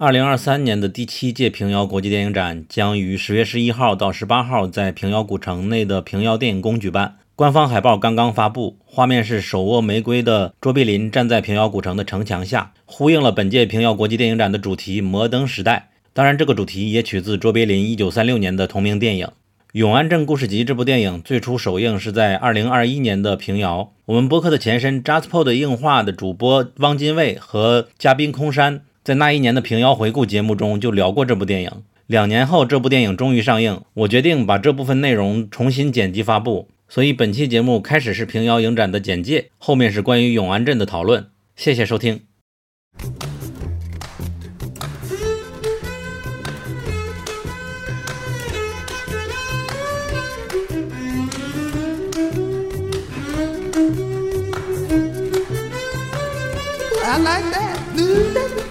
二零二三年的第七届平遥国际电影展将于十月十一号到十八号在平遥古城内的平遥电影宫举办。官方海报刚刚发布，画面是手握玫瑰的卓别林站在平遥古城的城墙下，呼应了本届平遥国际电影展的主题“摩登时代”。当然，这个主题也取自卓别林一九三六年的同名电影。《永安镇故事集》这部电影最初首映是在二零二一年的平遥。我们播客的前身 JustPod 硬化的主播汪金卫和嘉宾空山，在那一年的平遥回顾节目中就聊过这部电影。两年后，这部电影终于上映，我决定把这部分内容重新剪辑发布。所以本期节目开始是平遥影展的简介，后面是关于永安镇的讨论。谢谢收听 i like that。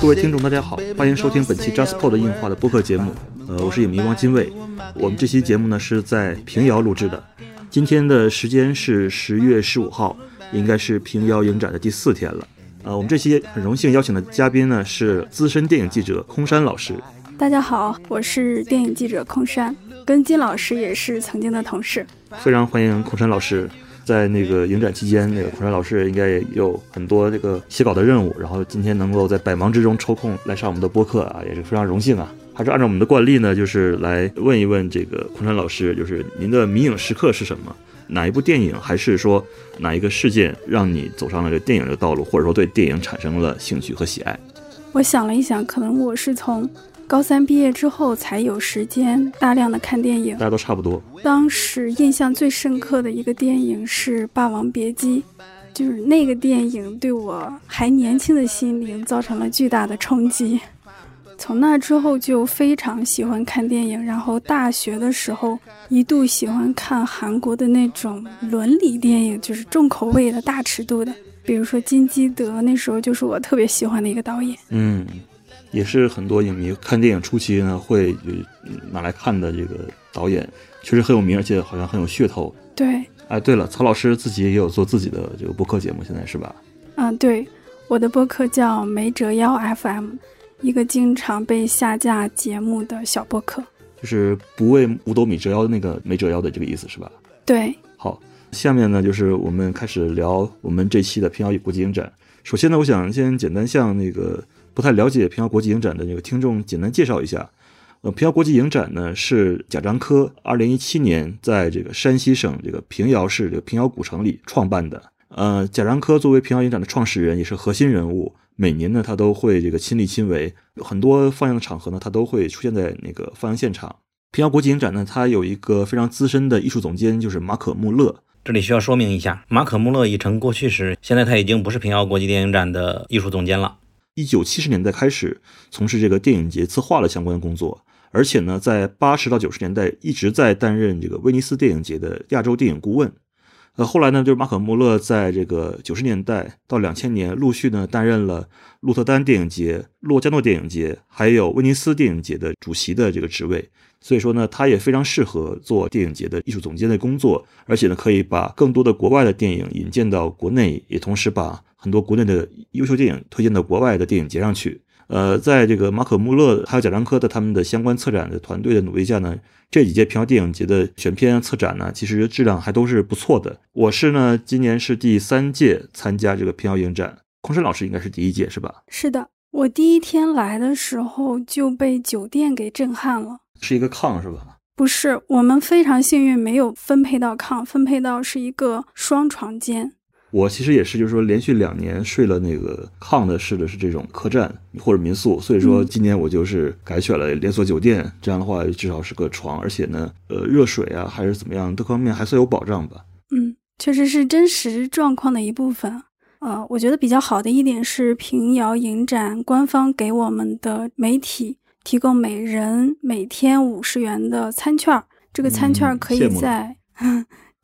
各位听众，大家好，欢迎收听本期 JustPod 硬化的播客节目。呃，我是影迷王金卫。我们这期节目呢是在平遥录制的。今天的时间是十月十五号，应该是平遥影展的第四天了。呃，我们这期很荣幸邀请的嘉宾呢是资深电影记者空山老师。大家好，我是电影记者空山，跟金老师也是曾经的同事。非常欢迎空山老师。在那个影展期间，那个孔山老师应该也有很多这个写稿的任务，然后今天能够在百忙之中抽空来上我们的播客啊，也是非常荣幸啊。还是按照我们的惯例呢，就是来问一问这个孔山老师，就是您的迷影时刻是什么？哪一部电影，还是说哪一个事件让你走上了这电影的道路，或者说对电影产生了兴趣和喜爱？我想了一想，可能我是从。高三毕业之后才有时间大量的看电影，大家都差不多。当时印象最深刻的一个电影是《霸王别姬》，就是那个电影对我还年轻的心灵造成了巨大的冲击。从那之后就非常喜欢看电影，然后大学的时候一度喜欢看韩国的那种伦理电影，就是重口味的大尺度的，比如说金基德，那时候就是我特别喜欢的一个导演。嗯。也是很多影迷看电影初期呢会拿来看的这个导演，确实很有名，而且好像很有噱头。对，哎，对了，曹老师自己也有做自己的这个播客节目，现在是吧？嗯，对，我的播客叫没折腰 FM，一个经常被下架节目的小播客，就是不为五斗米折腰的那个没折腰的这个意思是吧？对。好，下面呢就是我们开始聊我们这期的平遥国际影展。首先呢，我想先简单向那个。不太了解平遥国际影展的这个听众，简单介绍一下。呃，平遥国际影展呢是贾樟柯二零一七年在这个山西省这个平遥市这个平遥古城里创办的。呃，贾樟柯作为平遥影展的创始人，也是核心人物，每年呢他都会这个亲力亲为，很多放映的场合呢他都会出现在那个放映现场。平遥国际影展呢，它有一个非常资深的艺术总监，就是马可穆勒。这里需要说明一下，马可穆勒已成过去时，现在他已经不是平遥国际电影展的艺术总监了。一九七十年代开始从事这个电影节策划的相关工作，而且呢，在八十到九十年代一直在担任这个威尼斯电影节的亚洲电影顾问。呃，后来呢，就是马可穆勒在这个九十年代到两千年陆续呢担任了鹿特丹电影节、洛加诺电影节还有威尼斯电影节的主席的这个职位。所以说呢，他也非常适合做电影节的艺术总监的工作，而且呢，可以把更多的国外的电影引荐到国内，也同时把。很多国内的优秀电影推荐到国外的电影节上去。呃，在这个马可穆勒还有贾樟柯的他们的相关策展的团队的努力下呢，这几届平遥电影节的选片策展呢，其实质量还都是不错的。我是呢，今年是第三届参加这个平遥影展，空山老师应该是第一届是吧？是的，我第一天来的时候就被酒店给震撼了，是一个炕是吧？不是，我们非常幸运没有分配到炕，分配到是一个双床间。我其实也是，就是说连续两年睡了那个炕的式的是这种客栈或者民宿，所以说今年我就是改选了连锁酒店，这样的话至少是个床，而且呢，呃，热水啊还是怎么样，各方面还算有保障吧。嗯，确实是真实状况的一部分。呃，我觉得比较好的一点是平遥影展官方给我们的媒体提供每人每天五十元的餐券，这个餐券可以在。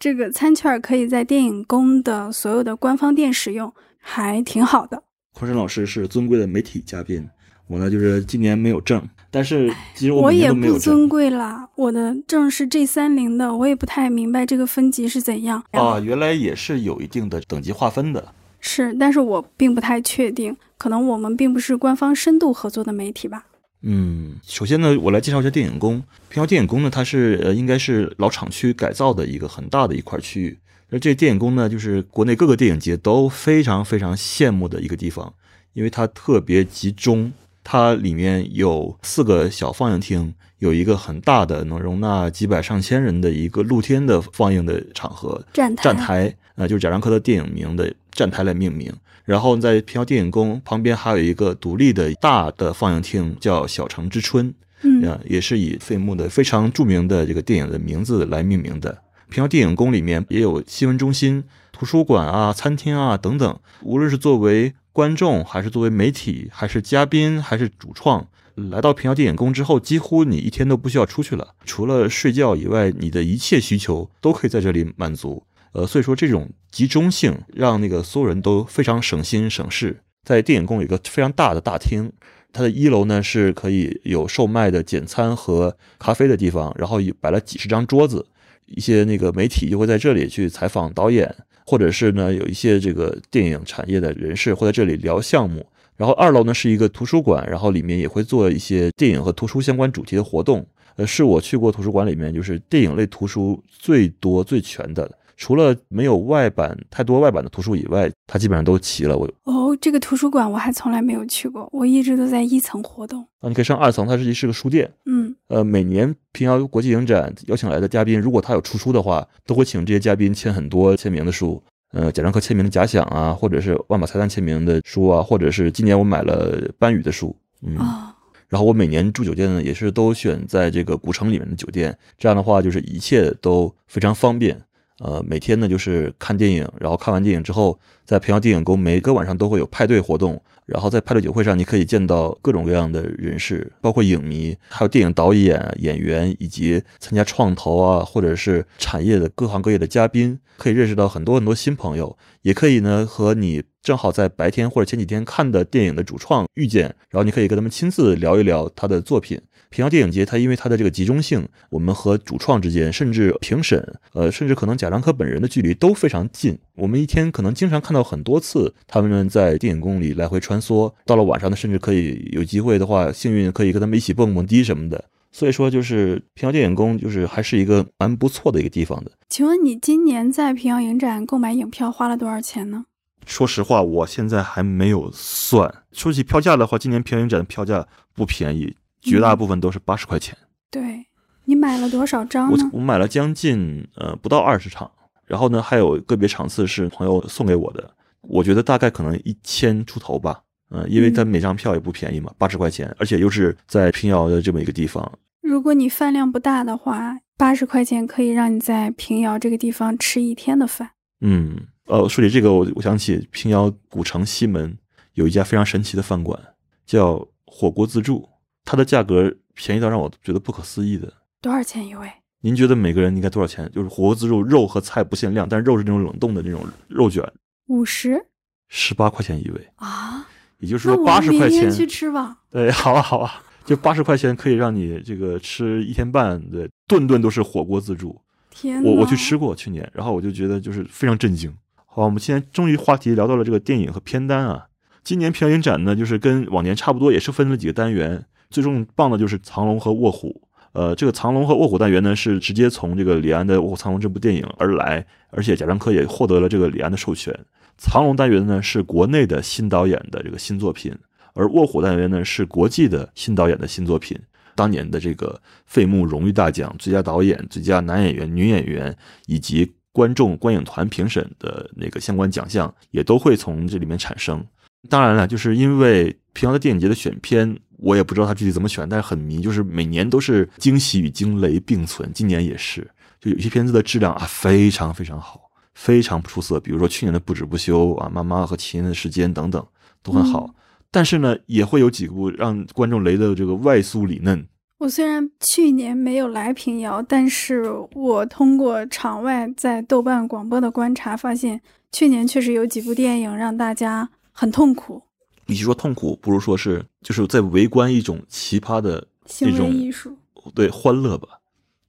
这个餐券可以在电影宫的所有的官方店使用，还挺好的。昆山老师是尊贵的媒体嘉宾，我呢就是今年没有证，但是其实我也不尊贵啦，我的证是 G 三零的，我也不太明白这个分级是怎样。啊，原来也是有一定的等级划分的。是，但是我并不太确定，可能我们并不是官方深度合作的媒体吧。嗯，首先呢，我来介绍一下电影宫。平遥电影宫呢，它是呃，应该是老厂区改造的一个很大的一块区域。而这电影宫呢，就是国内各个电影节都非常非常羡慕的一个地方，因为它特别集中。它里面有四个小放映厅，有一个很大的能容纳几百上千人的一个露天的放映的场合，站台，站台，呃，就是贾樟柯的电影名的站台来命名。然后在平遥电影宫旁边还有一个独立的大的放映厅，叫小城之春，嗯，啊，也是以费穆的非常著名的这个电影的名字来命名的。平遥电影宫里面也有新闻中心、图书馆啊、餐厅啊等等。无论是作为观众，还是作为媒体，还是嘉宾，还是主创，来到平遥电影宫之后，几乎你一天都不需要出去了，除了睡觉以外，你的一切需求都可以在这里满足。呃，所以说这种集中性让那个所有人都非常省心省事。在电影宫有一个非常大的大厅，它的一楼呢是可以有售卖的简餐和咖啡的地方，然后摆了几十张桌子，一些那个媒体就会在这里去采访导演，或者是呢有一些这个电影产业的人士会在这里聊项目。然后二楼呢是一个图书馆，然后里面也会做一些电影和图书相关主题的活动。呃，是我去过图书馆里面就是电影类图书最多最全的。除了没有外版太多外版的图书以外，它基本上都齐了。我哦，这个图书馆我还从来没有去过，我一直都在一层活动。啊，你可以上二层，它是是个书店。嗯，呃，每年平遥国际影展邀请来的嘉宾，如果他有出书的话，都会请这些嘉宾签很多签名的书。呃，贾樟柯签名的假想啊，或者是万马才旦签名的书啊，或者是今年我买了班宇的书。嗯。哦，然后我每年住酒店呢，也是都选在这个古城里面的酒店，这样的话就是一切都非常方便。呃，每天呢就是看电影，然后看完电影之后，在平遥电影宫每个晚上都会有派对活动，然后在派对酒会上，你可以见到各种各样的人士，包括影迷，还有电影导演、演员，以及参加创投啊，或者是产业的各行各业的嘉宾，可以认识到很多很多新朋友，也可以呢和你正好在白天或者前几天看的电影的主创遇见，然后你可以跟他们亲自聊一聊他的作品。平遥电影节，它因为它的这个集中性，我们和主创之间，甚至评审，呃，甚至可能贾樟柯本人的距离都非常近。我们一天可能经常看到很多次他们在电影宫里来回穿梭。到了晚上呢，甚至可以有机会的话，幸运可以跟他们一起蹦蹦迪什么的。所以说，就是平遥电影宫，就是还是一个蛮不错的一个地方的。请问你今年在平遥影展购买影票花了多少钱呢？说实话，我现在还没有算。说起票价的话，今年平遥影展的票价不便宜。绝大部分都是八十块钱。对你买了多少张呢？我我买了将近呃不到二十场，然后呢还有个别场次是朋友送给我的，我觉得大概可能一千出头吧。嗯，因为它每张票也不便宜嘛，八十块钱，而且又是在平遥的这么一个地方。如果你饭量不大的话，八十块钱可以让你在平遥这个地方吃一天的饭。嗯，呃，说起这个，我我想起平遥古城西门有一家非常神奇的饭馆，叫火锅自助。它的价格便宜到让我觉得不可思议的，多少钱一位？您觉得每个人应该多少钱？就是火锅自助，肉和菜不限量，但是肉是那种冷冻的那种肉卷，五十，十八块钱一位啊！也就是说八十块钱去吃吧。对，好啊好啊，就八十块钱可以让你这个吃一天半，对，顿顿都是火锅自助。天，我我去吃过去年，然后我就觉得就是非常震惊。好，我们今天终于话题聊到了这个电影和片单啊。今年平遥影展呢，就是跟往年差不多，也是分了几个单元。最重磅的就是《藏龙》和《卧虎》。呃，这个《藏龙》和《卧虎》单元呢，是直接从这个李安的《卧虎藏龙》这部电影而来，而且贾樟柯也获得了这个李安的授权。《藏龙》单元呢是国内的新导演的这个新作品，而《卧虎》单元呢是国际的新导演的新作品。当年的这个费穆荣誉大奖、最佳导演、最佳男演员、女演员以及观众观影团评审的那个相关奖项，也都会从这里面产生。当然了，就是因为平遥的电影节的选片。我也不知道他具体怎么选，但是很迷，就是每年都是惊喜与惊雷并存。今年也是，就有些片子的质量啊非常非常好，非常出色。比如说去年的《不止不休》啊，《妈妈和情人的时间》等等都很好。但是呢，也会有几部让观众雷的这个外酥里嫩。我虽然去年没有来平遥，但是我通过场外在豆瓣广播的观察，发现去年确实有几部电影让大家很痛苦。与其说痛苦，不如说是就是在围观一种奇葩的一种艺术。对欢乐吧，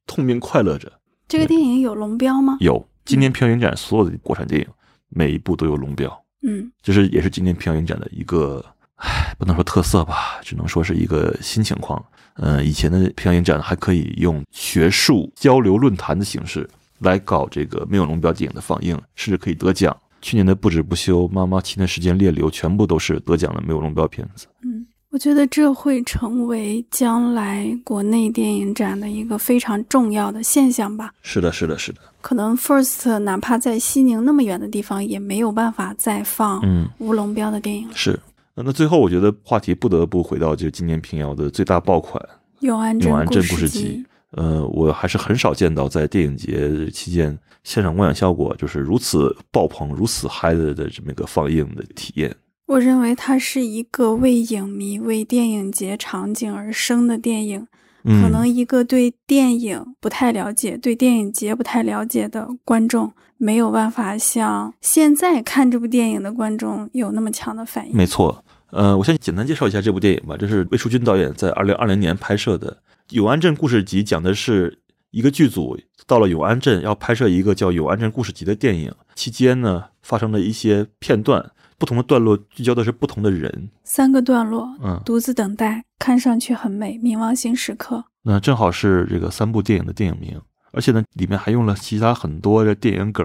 痛并快乐着。这个电影有龙标吗？有今年平遥影展所有的国产电影，每一部都有龙标，嗯，就是也是今年平遥影展的一个，唉，不能说特色吧，只能说是一个新情况。呃，以前的平遥影展还可以用学术交流论坛的形式来搞这个没有龙标电影的放映，甚至可以得奖。去年的不止不休、妈妈亲的时间、猎流，全部都是得奖的没有龙标片子。嗯，我觉得这会成为将来国内电影展的一个非常重要的现象吧。是的，是的，是的。可能 First 哪怕在西宁那么远的地方，也没有办法再放嗯，无龙标的电影了。是。那那最后，我觉得话题不得不回到就今年平遥的最大爆款永安镇故事事集。呃，我还是很少见到在电影节期间现场观影效果就是如此爆棚、如此嗨的的这么一个放映的体验。我认为它是一个为影迷、为电影节场景而生的电影。嗯可能一个对电影不太了解、对电影节不太了解的观众，没有办法像现在看这部电影的观众有那么强的反应。没错，呃，我先简单介绍一下这部电影吧。这是魏淑君导演在二零二零年拍摄的《永安镇故事集》，讲的是一个剧组到了永安镇要拍摄一个叫《永安镇故事集》的电影，期间呢发生了一些片段，不同的段落聚焦的是不同的人。三个段落，嗯，独自等待，看上去很美，冥王星时刻。那正好是这个三部电影的电影名，而且呢，里面还用了其他很多的电影梗，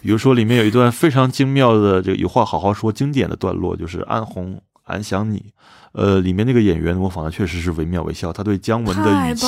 比如说里面有一段非常精妙的这个有话好好说经典的段落，就是安红俺想你，呃，里面那个演员模仿的确实是惟妙惟肖，他对姜文的语气！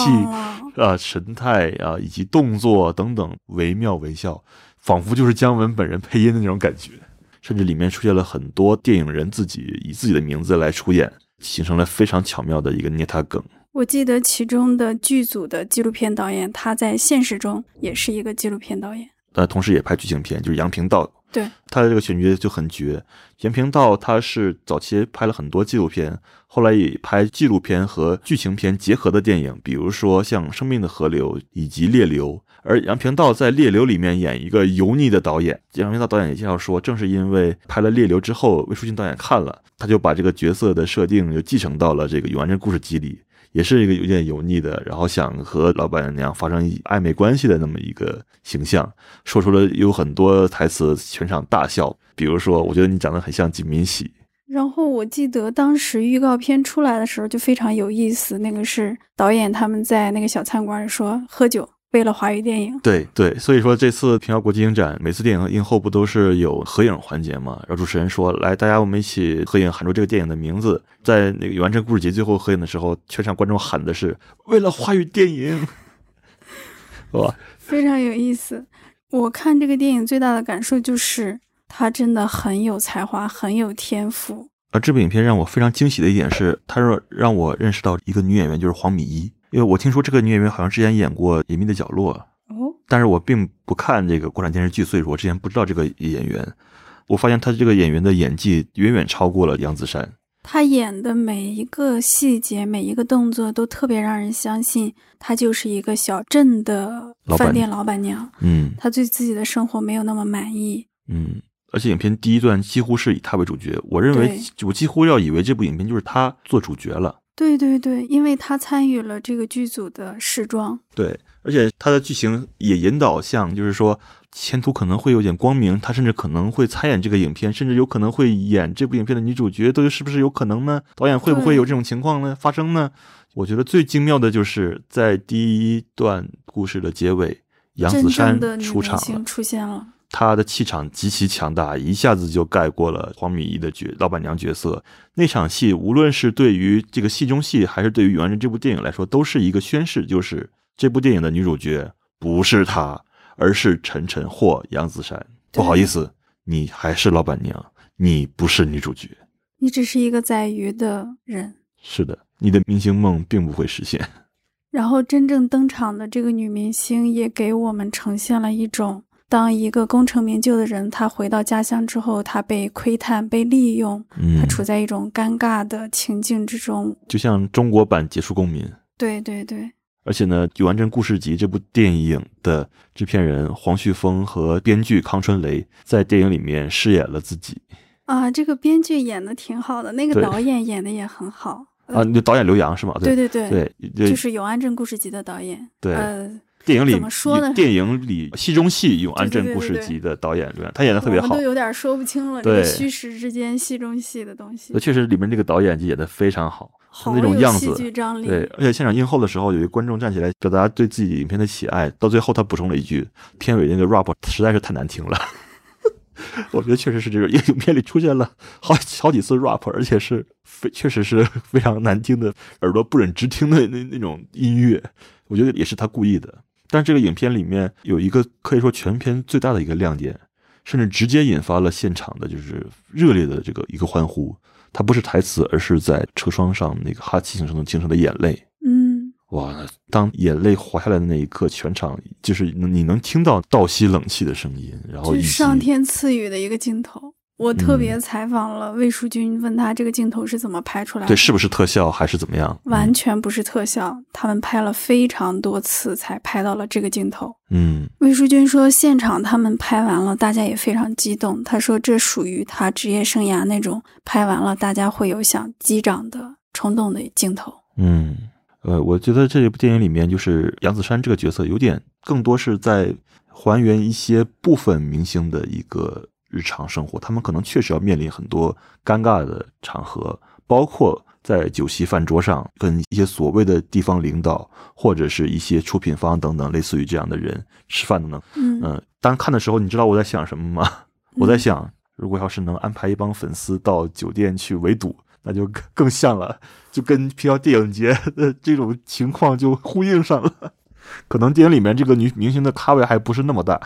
啊、神态啊以及动作等等惟妙惟肖，仿佛就是姜文本人配音的那种感觉，甚至里面出现了很多电影人自己以自己的名字来出演，形成了非常巧妙的一个捏他梗。我记得其中的剧组的纪录片导演，他在现实中也是一个纪录片导演。呃，同时也拍剧情片，就是杨平道，对，他的这个选角就很绝。杨平道他是早期拍了很多纪录片，后来也拍纪录片和剧情片结合的电影，比如说像《生命的河流》以及《猎流》。而杨平道在《猎流》里面演一个油腻的导演。杨平道导演也介绍说，正是因为拍了《猎流》之后，魏淑君导演看了，他就把这个角色的设定就继承到了这个《永安镇故事集》里。也是一个有点油腻的，然后想和老板娘发生暧昧关系的那么一个形象，说出了有很多台词，全场大笑。比如说，我觉得你长得很像金敏喜，然后我记得当时预告片出来的时候就非常有意思，那个是导演他们在那个小餐馆里说喝酒，为了华语电影。对对，所以说这次平遥国际影展，每次电影映后不都是有合影环节吗？然后主持人说：“来，大家我们一起合影，喊出这个电影的名字。”在那个永安镇故事节最后合影的时候，全场观众喊的是“为了华语电影”，哇，非常有意思。我看这个电影最大的感受就是，他真的很有才华，很有天赋。而这部影片让我非常惊喜的一点是，他说让我认识到一个女演员，就是黄米一。因为我听说这个女演员好像之前演过《隐秘的角落》，哦，但是我并不看这个国产电视剧，所以说我之前不知道这个演员。我发现她这个演员的演技远远超过了杨子姗。她演的每一个细节、每一个动作都特别让人相信，她就是一个小镇的饭店老板娘。嗯她对自己的生活没有那么满意。嗯，而且影片第一段几乎是以她为主角，我认为我几乎要以为这部影片就是她做主角了。对对对，因为他参与了这个剧组的试妆。对，而且他的剧情也引导向，就是说前途可能会有点光明，他甚至可能会参演这个影片，甚至有可能会演这部影片的女主角，都是不是有可能呢？导演会不会有这种情况呢发生呢？我觉得最精妙的就是在第一段故事的结尾，杨子姗出场了，出现了。她的气场极其强大，一下子就盖过了黄米依的角老板娘角色。那场戏，无论是对于这个戏中戏，还是对于《永安镇》这部电影来说，都是一个宣誓，就是这部电影的女主角不是她，而是陈晨或杨子姗。不好意思，你还是老板娘，你不是女主角。你只是一个宰鱼的人。是的，你的明星梦并不会实现。然后真正登场的这个女明星也给我们呈现了一种，当一个功成名就的人，他回到家乡之后，他被窥探、被利用，嗯他，处在一种尴尬的情境之中。就像中国版《结束公民》。对对对，而且呢，《永安镇故事集》这部电影的制片人黄旭峰和编剧康春雷在电影里面饰演了自己。啊，这个编剧演的挺好的，那个导演演的也很好。啊，你导演刘洋是吗？对对对对对，就是《永安镇故事集》的导演。对呃，电影里怎么说呢电影里戏中戏《永安镇故事集》的导演刘洋，他演的特别好。有点说不清了，对虚实之间戏中戏的东西，确实，里面这个导演就演的非常好，好那种样子。对，而且现场映后的时候，有一个观众站起来表达对自己影片的喜爱，到最后他补充了一句：“片尾那个 rap 实在是太难听了。”我觉得确实是这个，因为影片里出现了好好几次 rap，而且是非确实是非常难听的，耳朵不忍直听的那那种音乐，我觉得也是他故意的。但这个影片里面有一个可以说全片最大的一个亮点，甚至直接引发了现场的就是热烈的这个一个欢呼。它不是台词，而是在车窗上那个哈气形成的形成的眼泪。嗯，哇！当眼泪滑下来的那一刻，全场就是你能听到倒吸冷气的声音，然后是上天赐予的一个镜头。我特别嗯采访了魏淑君，问他这个镜头是怎么拍出来的。对是不是特效还是怎么样？完全不是特效，他们拍了非常多次才拍到了这个镜头。嗯魏淑君说，现场他们拍完了，大家也非常激动。他说，这属于他职业生涯那种拍完了大家会有想击掌的冲动的镜头。嗯，呃，我觉得这部电影里面就是杨子姗这个角色，有点更多是在还原一些部分明星的一个日常生活，他们可能确实要面临很多尴尬的场合，包括在酒席饭桌上跟一些所谓的地方领导或者是一些出品方等等类似于这样的人吃饭等等。嗯嗯，当看的时候，你知道我在想什么吗？我在想，如果要是能安排一帮粉丝到酒店去围堵，那就更更像了，就跟平遥电影节的这种情况就呼应上了。可能电影里面这个女明星的咖位还不是那么大。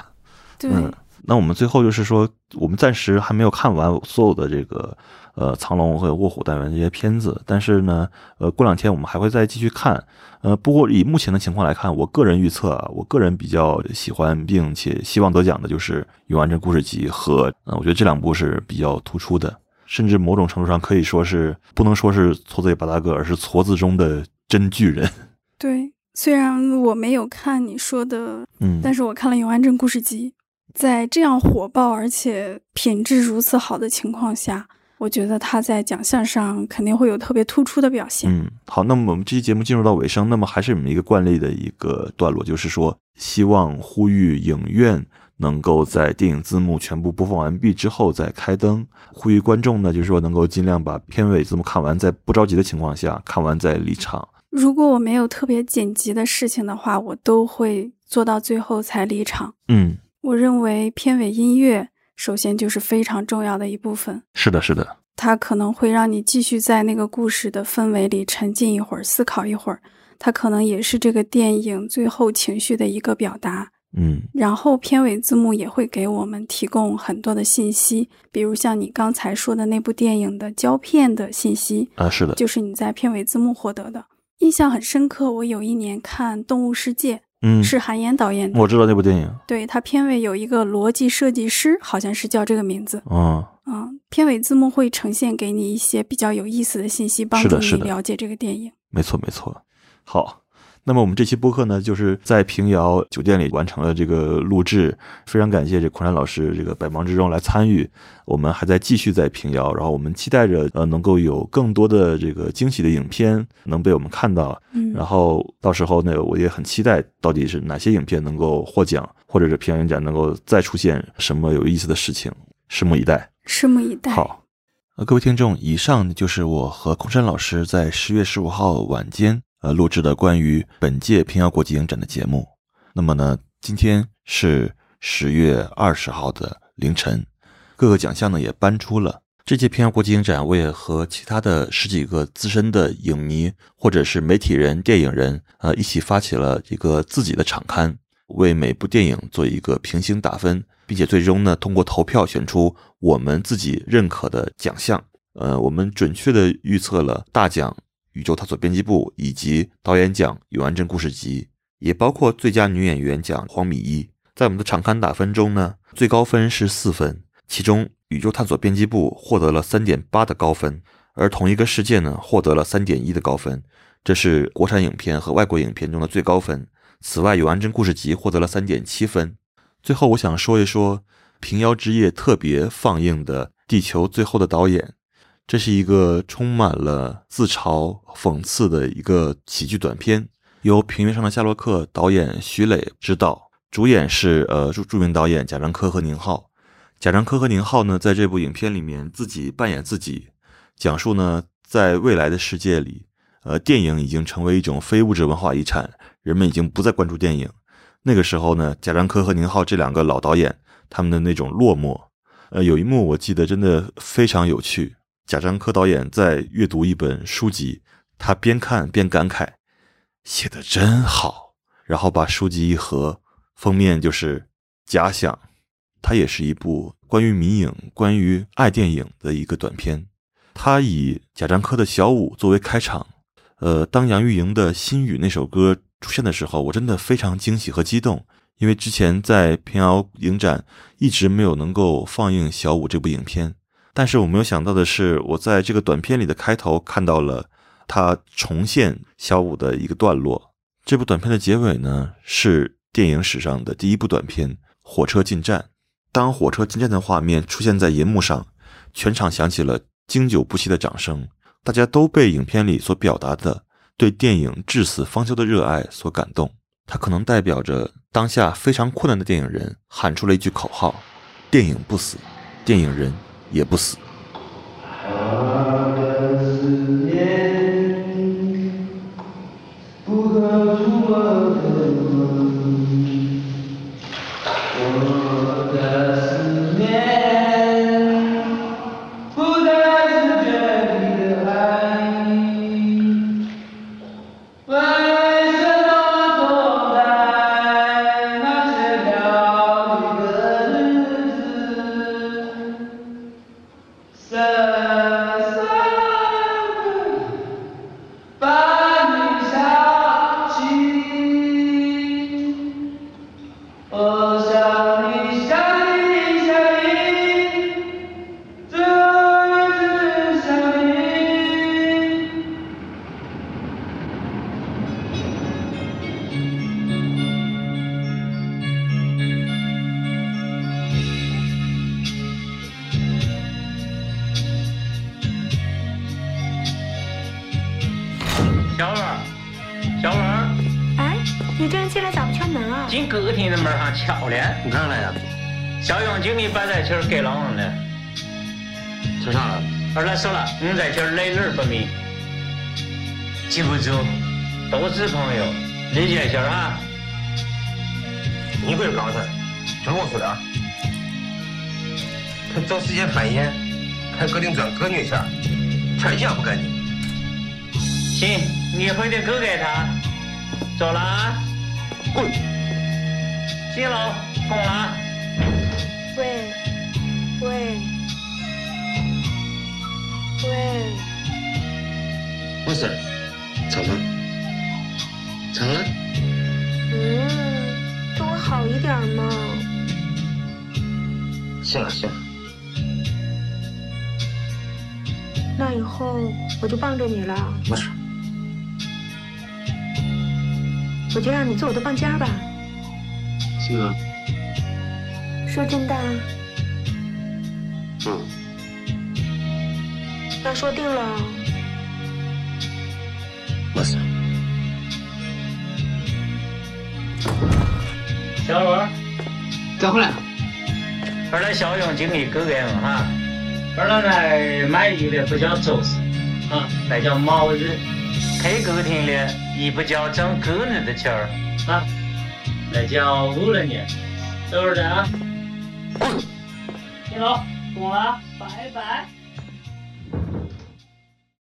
对，嗯，那我们最后就是说，我们暂时还没有看完所有的这个呃藏龙和卧虎单元这些片子，但是呢，呃，过两天我们还会再继续看。呃，不过以目前的情况来看，我个人预测啊，我个人比较喜欢并且希望得奖的就是《永安镇故事集》和，呃，我觉得这两部是比较突出的，甚至某种程度上可以说是不能说是矬子里拔大个，而是矬子中的真巨人。对。虽然我没有看你说的，嗯，但是我看了《永安镇故事集》，在这样火爆而且品质如此好的情况下，我觉得他在奖项上肯定会有特别突出的表现。嗯，好，那么我们这期节目进入到尾声，那么还是我们一个惯例的一个段落，就是说，希望呼吁影院能够在电影字幕全部播放完毕之后再开灯，呼吁观众呢，就是说能够尽量把片尾字幕看完，在不着急的情况下看完再离场。如果我没有特别紧急的事情的话，我都会做到最后才离场。嗯，我认为片尾音乐首先就是非常重要的一部分，是的，是的，它可能会让你继续在那个故事的氛围里沉浸一会儿，思考一会儿。它可能也是这个电影最后情绪的一个表达。嗯然后片尾字幕也会给我们提供很多的信息，比如像你刚才说的那部电影的胶片的信息，啊，是的，就是你在片尾字幕获得的。印象很深刻，我有一年看《动物世界》，嗯，是韩延导演的，我知道那部电影，对他片尾有一个逻辑设计师，好像是叫这个名字。嗯啊，片尾字幕会呈现给你一些比较有意思的信息，帮助你了解这个电影。没错，没错。好，那么我们这期播客呢，就是在平遥酒店里完成了这个录制，非常感谢这孔山老师这个百忙之中来参与。我们还在继续在平遥，然后我们期待着呃能够有更多的这个惊喜的影片能被我们看到。嗯，然后到时候呢，我也很期待到底是哪些影片能够获奖，或者是平遥影展能够再出现什么有意思的事情，拭目以待。拭目以待。好，呃，各位听众，以上就是我和空山老师在十月十五号晚间呃录制的关于本届平遥国际影展的节目。那么呢，今天是十月二十号的凌晨，各个奖项呢也颁出了。这届平遥国际影展，我也和其他的十几个资深的影迷或者是媒体人、电影人，呃，一起发起了一个自己的场刊，为每部电影做一个评星打分，并且最终呢通过投票选出我们自己认可的奖项。呃，我们准确的预测了大奖《宇宙探索编辑部》以及导演奖《永安镇故事集》，也包括最佳女演员奖黄米一。在我们的场刊打分中呢，最高分是四分，其中《宇宙探索编辑部》获得了三点八的高分，而同一个事件呢获得了三点一的高分，这是国产影片和外国影片中的最高分。此外，《永安镇故事集》获得了三点七分。最后，我想说一说平遥之夜特别放映的地球最后的导演》，这是一个充满了自嘲、讽刺的一个喜剧短片，由《平原上的夏洛克》导演徐磊执导，主演是呃著著名导演贾樟柯和宁浩。贾樟柯和宁浩呢，在这部影片里面自己扮演自己，讲述呢，在未来的世界里，呃，电影已经成为一种非物质文化遗产，人们已经不再关注电影。那个时候呢，贾樟柯和宁浩这两个老导演，他们的那种落寞，呃，有一幕我记得真的非常有趣。贾樟柯导演在阅读一本书籍，他边看边感慨：“写的真好。”然后把书籍一合，封面就是假想。它也是一部关于迷影、关于爱电影的一个短片。它以贾樟柯的小舞作为开场。呃，当杨钰莹的《心语》那首歌出现的时候，我真的非常惊喜和激动，因为之前在平遥影展一直没有能够放映小舞这部影片。但是我没有想到的是，我在这个短片里的开头看到了他重现小舞的一个段落。这部短片的结尾呢，是电影史上的第一部短片《火车进站》。当火车进站的画面出现在银幕上，全场响起了经久不息的掌声。大家都被影片里所表达的对电影至死方休的热爱所感动。它可能代表着当下非常困难的电影人喊出了一句口号：“电影不死，电影人也不死。”不明，记不住，都是朋友，理解一下啊。你不是刚才听我说的啊？他找时间攀岩，还搁顶砖割女下，钱一样不干净。行，你回去割给他，走了啊。滚。行了，空了。喂，喂，喂。没事，怎么？怎么了？嗯，对我好一点嘛。行了行了。那以后我就帮着你了。没事。我就让你做我的帮家吧。行啊，说真的？嗯，那说定了。没事。小罗，再回来。二来小勇经理哥哥哈，二来呢买鱼的不叫走私，啊，那叫毛日，开歌厅的也不叫挣个人的钱儿，啊。那叫误了你，是不是啊？行了，过了，拜拜。